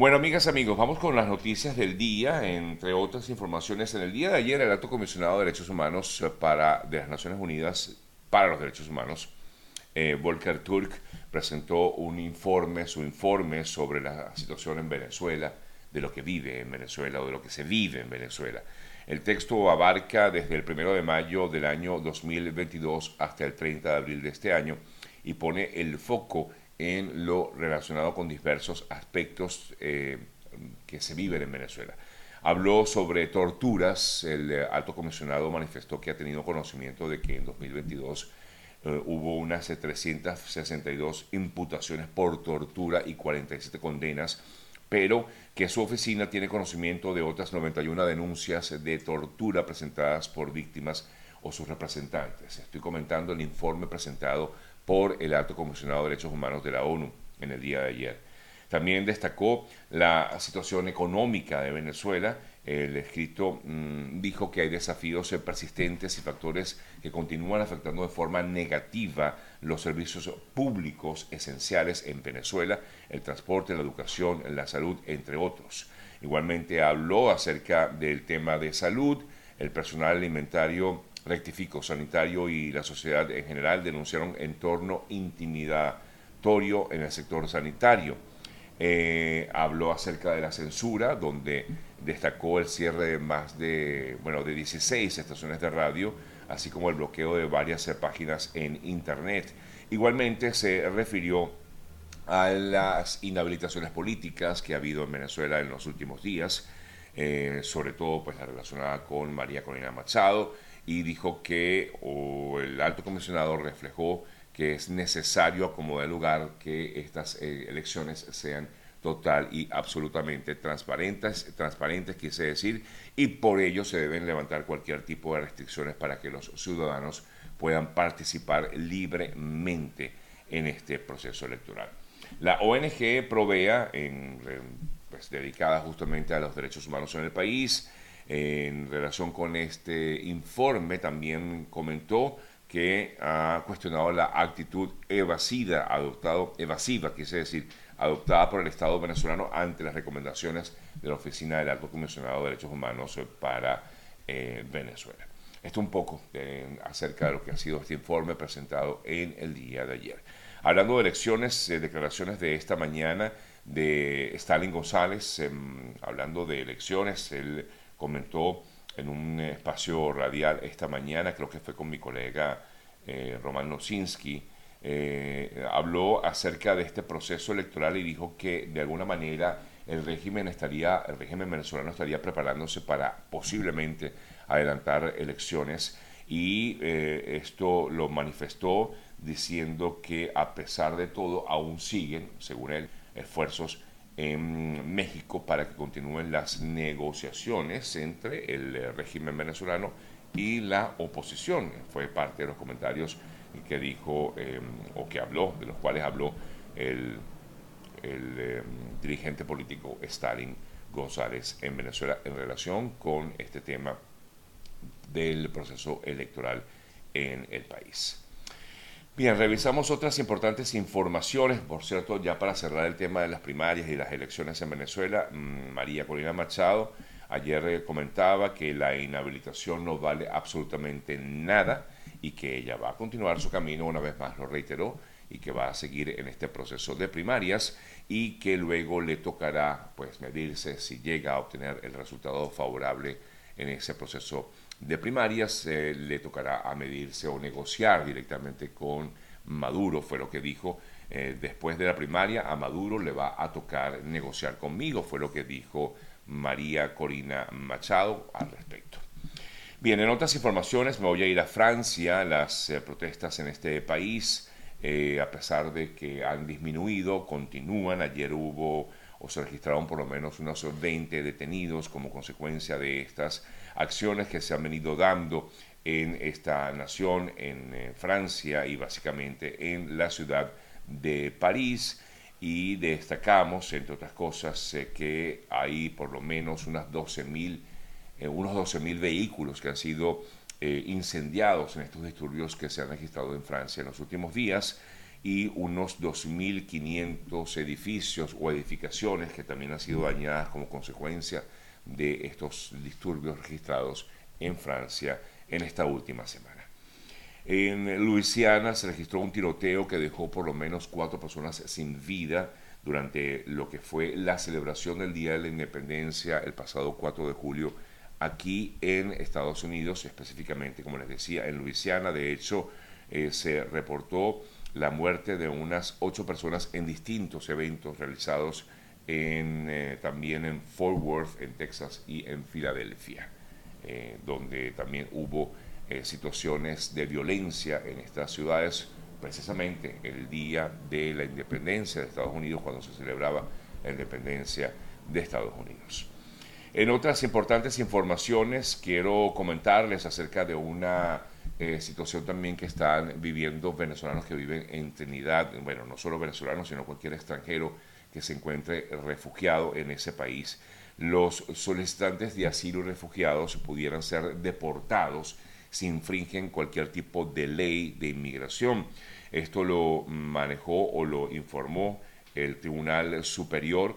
Bueno, amigas, amigos, vamos con las noticias del día. Entre otras informaciones, en el día de ayer, el Alto Comisionado de Derechos Humanos para, de las Naciones Unidas para los Derechos Humanos, eh, Volker Turk, presentó un informe, su informe sobre la situación en Venezuela, de lo que vive en Venezuela o de lo que se vive en Venezuela. El texto abarca desde el 1 de mayo del año 2022 hasta el 30 de abril de este año y pone el foco en lo relacionado con diversos aspectos eh, que se viven en Venezuela. Habló sobre torturas, el alto comisionado manifestó que ha tenido conocimiento de que en 2022 eh, hubo unas 362 imputaciones por tortura y 47 condenas, pero que su oficina tiene conocimiento de otras 91 denuncias de tortura presentadas por víctimas o sus representantes. Estoy comentando el informe presentado por el Alto Comisionado de Derechos Humanos de la ONU en el día de ayer. También destacó la situación económica de Venezuela. El escrito mm, dijo que hay desafíos persistentes y factores que continúan afectando de forma negativa los servicios públicos esenciales en Venezuela, el transporte, la educación, la salud, entre otros. Igualmente habló acerca del tema de salud, el personal alimentario rectifico, sanitario y la sociedad en general denunciaron entorno intimidatorio en el sector sanitario. Eh, habló acerca de la censura, donde destacó el cierre de más de, bueno, de 16 estaciones de radio, así como el bloqueo de varias páginas en Internet. Igualmente se refirió a las inhabilitaciones políticas que ha habido en Venezuela en los últimos días, eh, sobre todo pues la relacionada con María Corina Machado, y dijo que el alto comisionado reflejó que es necesario acomodar el lugar que estas eh, elecciones sean total y absolutamente transparentes, transparentes quise decir, y por ello se deben levantar cualquier tipo de restricciones para que los ciudadanos puedan participar libremente en este proceso electoral. La ONG Provea, en, pues, dedicada justamente a los derechos humanos en el país, en relación con este informe también comentó que ha cuestionado la actitud evasiva, adoptado, evasiva, quise decir, adoptada por el Estado venezolano ante las recomendaciones de la Oficina del Alto Comisionado de Derechos Humanos para eh, Venezuela. Esto un poco eh, acerca de lo que ha sido este informe presentado en el día de ayer. Hablando de elecciones, eh, declaraciones de esta mañana de Stalin González, em, hablando de elecciones, él comentó en un espacio radial esta mañana, creo que fue con mi colega eh, Roman eh, habló acerca de este proceso electoral y dijo que de alguna manera el régimen estaría, el régimen venezolano estaría preparándose para posiblemente adelantar elecciones y eh, esto lo manifestó diciendo que a pesar de todo aún siguen, según él, esfuerzos en México para que continúen las negociaciones entre el eh, régimen venezolano y la oposición. Fue parte de los comentarios que dijo em, o que habló, de los cuales habló el, em, dirigente político Stalin González en Venezuela en relación con este tema del proceso electoral en el país. Bien, revisamos otras importantes informaciones, por cierto, ya para cerrar el tema de las primarias y las elecciones en Venezuela, mm, María Corina Machado ayer eh, comentaba que la inhabilitación no vale absolutamente nada y que ella va a continuar su camino, una vez más lo reiteró, y que va a seguir en este proceso de primarias y que luego le tocará pues medirse si llega a obtener el resultado favorable en ese proceso de primarias, eh, le tocará a medirse o negociar directamente con Maduro, fue lo que dijo. Eh, después de la primaria, a Maduro le va a tocar negociar conmigo, fue lo que dijo María Corina Machado al respecto. Bien, en otras informaciones me voy a ir a Francia. Las eh, protestas en este país, a pesar de que han disminuido, continúan. Ayer hubo o se registraron por lo menos unos 20 detenidos como consecuencia de estas acciones que se han venido dando en esta nación, en eh, Francia y básicamente en la ciudad de París. Y destacamos, entre otras cosas, eh, que hay por lo menos unas 12 eh, unos 12.000 vehículos que han sido incendiados en estos disturbios que se han registrado en Francia en los últimos días y unos 2.500 edificios o edificaciones que también han sido dañadas como consecuencia de estos disturbios registrados en Francia en esta última semana. En Luisiana se registró un tiroteo que dejó por lo menos cuatro personas sin vida durante lo que fue la celebración del Día de la Independencia el pasado 4 de julio aquí en Estados Unidos, específicamente, como les decía, en Luisiana. De hecho, eh, se reportó la muerte de unas ocho personas en distintos eventos realizados eh, también en Fort Worth, en Texas y en Filadelfia, eh, donde también hubo situaciones de violencia en estas ciudades, precisamente el día de la independencia de Estados Unidos, cuando se celebraba la independencia de Estados Unidos. En otras importantes informaciones quiero comentarles acerca de una eh, situación también que están viviendo venezolanos que viven en Trinidad, bueno, no solo venezolanos, sino cualquier extranjero que se encuentre refugiado en ese país. Los solicitantes de asilo y refugiados pudieran ser deportados si infringen cualquier tipo de ley de inmigración. Esto lo manejó o lo informó el Tribunal Superior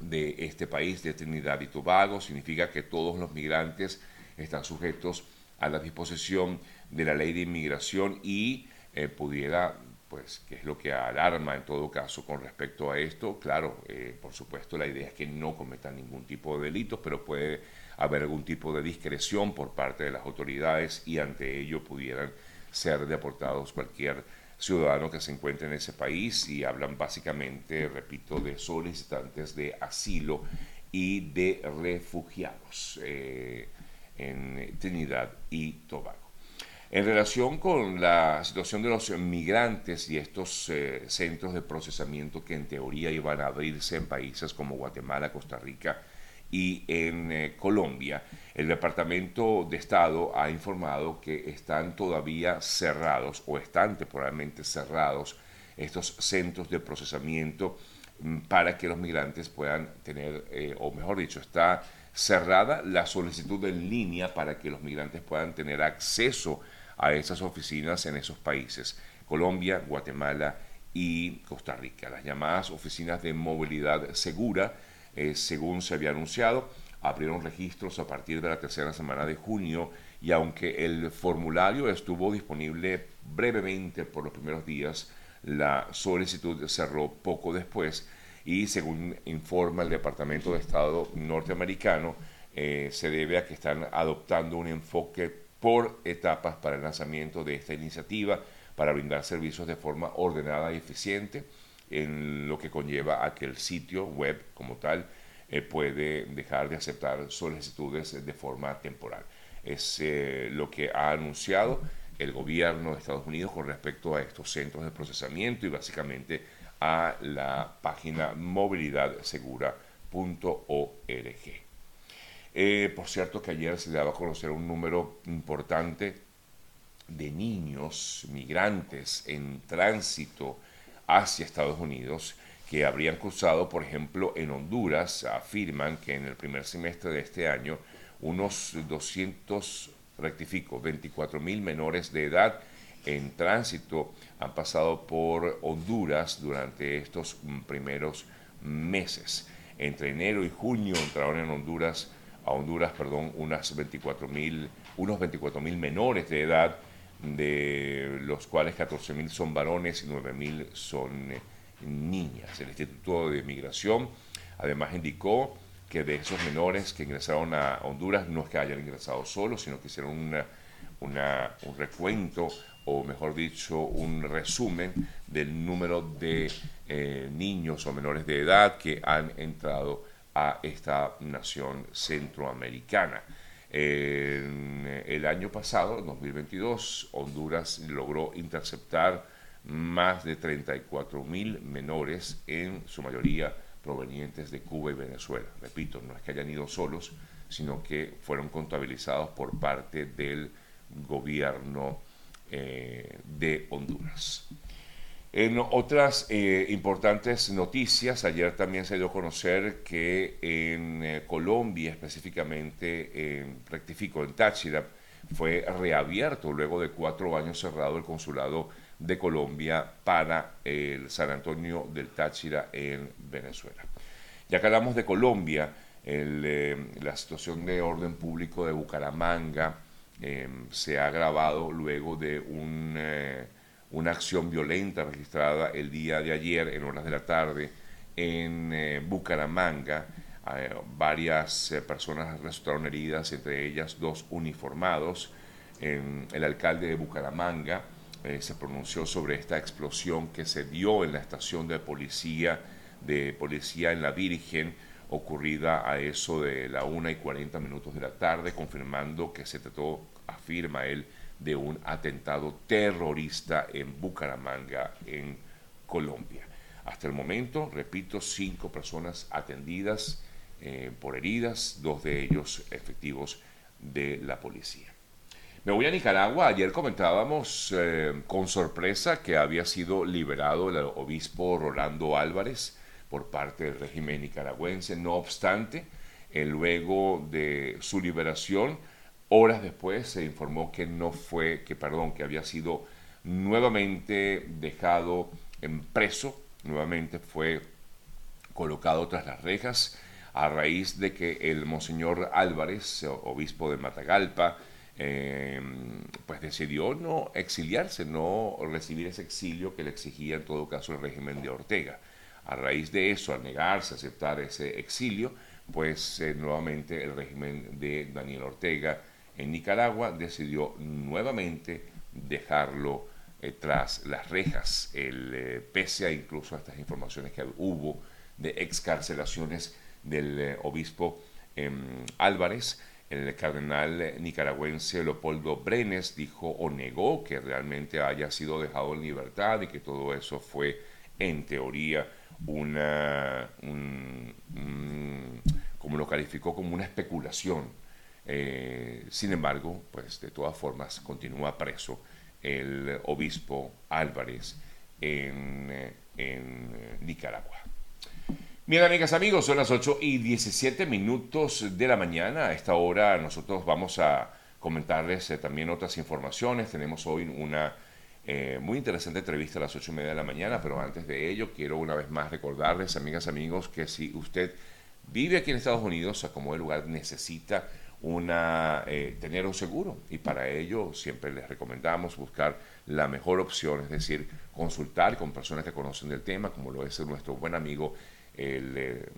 de este país, de Trinidad y Tobago, significa que todos los migrantes están sujetos a la disposición de la ley de inmigración y eh, pudiera, pues, que es lo que alarma en todo caso con respecto a esto, claro, eh, por supuesto la idea es que no cometan ningún tipo de delitos, pero puede haber algún tipo de discreción por parte de las autoridades y ante ello pudieran ser deportados cualquier ciudadanos que se encuentran en ese país y hablan básicamente, repito, de solicitantes de asilo y de refugiados eh, en Trinidad y Tobago. En relación con la situación de los migrantes y estos eh, centros de procesamiento que en teoría iban a abrirse en países como Guatemala, Costa Rica y en eh, Colombia, el Departamento de Estado ha informado que están todavía cerrados o están temporalmente cerrados estos centros de procesamiento mm, para que los migrantes puedan tener, eh, o mejor dicho, está cerrada la solicitud en línea para que los migrantes puedan tener acceso a esas oficinas en esos países, Colombia, Guatemala y Costa Rica. Las llamadas oficinas de movilidad segura, eh, según se había anunciado, abrieron registros a partir de la tercera semana de junio y aunque el formulario estuvo disponible brevemente por los primeros días, la solicitud cerró poco después y según informa el Departamento de Estado norteamericano, eh, se debe a que están adoptando un enfoque por etapas para el lanzamiento de esta iniciativa para brindar servicios de forma ordenada y eficiente, en lo que conlleva a que el sitio web como tal eh, puede dejar de aceptar solicitudes de forma temporal. Es eh, lo que ha anunciado el gobierno de Estados Unidos con respecto a estos centros de procesamiento y básicamente a la página movilidadsegura.org. Eh, por cierto que ayer se daba a conocer un número importante de niños migrantes en tránsito hacia Estados Unidos que habrían cruzado, por ejemplo, en Honduras, afirman que en el primer semestre de este año unos 200, rectifico, 24 mil menores de edad en tránsito han pasado por Honduras durante estos primeros meses. Entre enero y junio entraron en Honduras, a Honduras, perdón, unas 24 unos 24 mil menores de edad, de los cuales 14 mil son varones y 9 mil son eh, niñas. El Instituto de Migración además indicó que de esos menores que ingresaron a Honduras no es que hayan ingresado solos, sino que hicieron un recuento o mejor dicho, un resumen del número de eh, niños o menores de edad que han entrado a esta nación centroamericana. En el año pasado, en 2022, Honduras logró interceptar más de 34 mil menores, en su mayoría provenientes de Cuba y Venezuela. Repito, no es que hayan ido solos, sino que fueron contabilizados por parte del gobierno eh, de Honduras. En otras eh, importantes noticias, ayer también se dio a conocer que en eh, Colombia, específicamente, en, rectifico, en Táchira, fue reabierto luego de cuatro años cerrado el consulado de Colombia para el San Antonio del Táchira en Venezuela. Ya que hablamos de Colombia, la situación de orden público de Bucaramanga eh, se ha agravado luego de una acción violenta registrada el día de ayer en horas de la tarde en Bucaramanga eh, varias eh, personas resultaron heridas, entre ellas dos uniformados. el alcalde de Bucaramanga eh, se pronunció sobre esta explosión que se dio en la estación de policía de Policía en la Virgen, ocurrida a eso de la 1 y 40 minutos de la tarde, confirmando que se trató, afirma él, de un atentado terrorista en Bucaramanga, en Colombia. Hasta el momento, repito, cinco personas atendidas eh, por heridas, dos de ellos efectivos de la policía. Me voy a Nicaragua. Ayer comentábamos eh, con sorpresa que había sido liberado el obispo Rolando Álvarez por parte del régimen nicaragüense. No obstante, eh, luego de su liberación, horas después se informó que no fue, que perdón, que había sido nuevamente dejado en preso, nuevamente fue colocado tras las rejas a raíz de que el monseñor Álvarez, obispo de Matagalpa, eh, pues decidió no exiliarse, no recibir ese exilio que le exigía en todo caso el régimen de Ortega. A raíz de eso, al negarse a aceptar ese exilio, pues eh, nuevamente el régimen de Daniel Ortega en Nicaragua decidió nuevamente dejarlo eh, tras las rejas, el, pese a incluso a estas informaciones que hubo de excarcelaciones del eh, obispo em, Álvarez, el cardenal nicaragüense Leopoldo Brenes dijo o negó que realmente haya sido dejado en libertad y que todo eso fue en teoría una, como lo calificó como una especulación. Eh, sin embargo, pues de todas formas continúa preso el obispo Álvarez en, en Nicaragua. Bien, amigas, amigos, son las 8 y 17 minutos de la mañana. A esta hora nosotros vamos a comentarles eh, también otras informaciones. Tenemos hoy una eh, muy interesante entrevista a las 8 y media de la mañana, pero antes de ello quiero una vez más recordarles, amigas, amigos, que si usted vive aquí en Estados Unidos, a como el lugar necesita una, eh, tener un seguro y para ello siempre les recomendamos buscar la mejor opción, es decir, consultar con personas que conocen del tema, como lo es nuestro buen amigo el eh,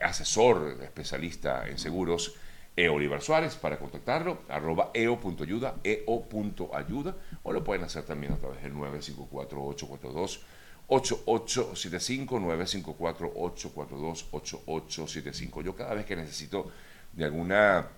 asesor especialista en seguros, E. Oliver Suárez, para contactarlo, arroba eo.ayuda, eo.ayuda, o lo pueden hacer también a través del 954-842. 8875 954 842 8875. Yo cada vez que necesito de alguna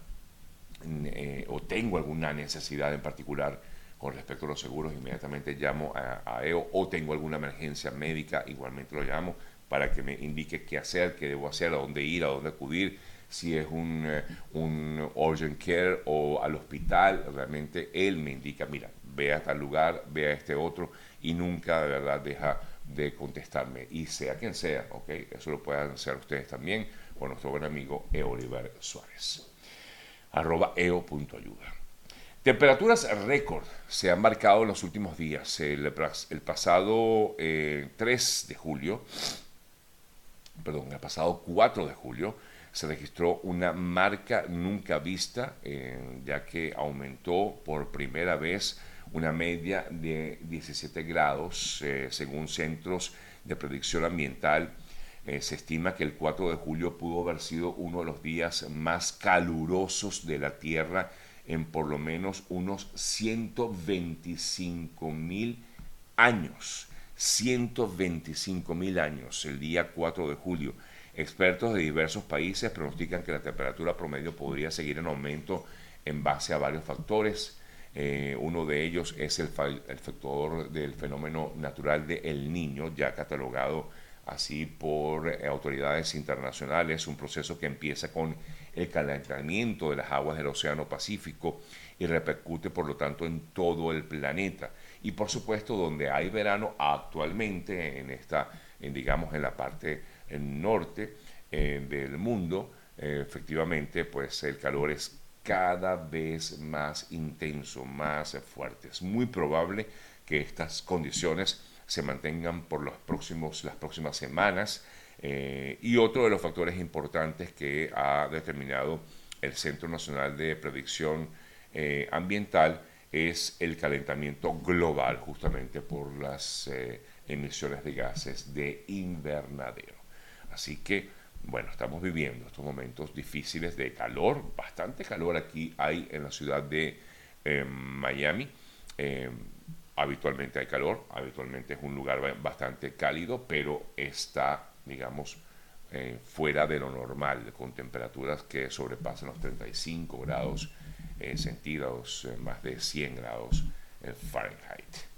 eh, o tengo alguna necesidad en particular con respecto a los seguros, inmediatamente llamo a, a, EO o tengo alguna emergencia médica, igualmente lo llamo para que me indique qué hacer, qué debo hacer, a dónde ir, a dónde acudir, si es un, eh, un urgent care o al hospital, realmente él me indica, mira, ve a tal lugar, ve a este otro y nunca de verdad deja de contestarme. Y sea quien sea, ¿ok? Eso lo pueden hacer ustedes también con nuestro buen amigo E. Oliver Suárez. Arroba eo.ayuda. Temperaturas récord se han marcado en los últimos días. El, el pasado 3 eh, de julio perdón, el pasado 4 de julio se registró una marca nunca vista, eh, ya que aumentó por primera vez una media de 17 grados, eh, según centros de predicción ambiental. Eh, se estima que el 4 de julio pudo haber sido uno de los días más calurosos de la Tierra en por lo menos unos 125 mil años. 125 mil años, el día 4 de julio. Expertos de diversos países pronostican que la temperatura promedio podría seguir en aumento en base a varios factores. Eh, uno de ellos es el, factor del fenómeno natural de El Niño, ya catalogado así por eh, autoridades internacionales, un proceso que empieza con el calentamiento de las aguas del Océano Pacífico y repercute por lo tanto en todo el planeta y por supuesto donde hay verano actualmente en esta, digamos, en la parte norte eh, del mundo, eh, efectivamente, pues el calor es cada vez más intenso, más fuerte. Es muy probable que estas condiciones se mantengan por los próximos, las próximas semanas. Eh, y otro de los factores importantes que ha determinado el Centro Nacional de Predicción Ambiental es el calentamiento global, justamente por las emisiones de gases de invernadero. Así que, bueno, estamos viviendo estos momentos difíciles de calor, bastante calor aquí hay en la ciudad de Miami habitualmente hay calor, habitualmente es un lugar bastante cálido, pero está, digamos, eh, fuera de lo normal, con temperaturas que sobrepasan los 35 grados eh, centígrados, eh, más de 100 grados Fahrenheit.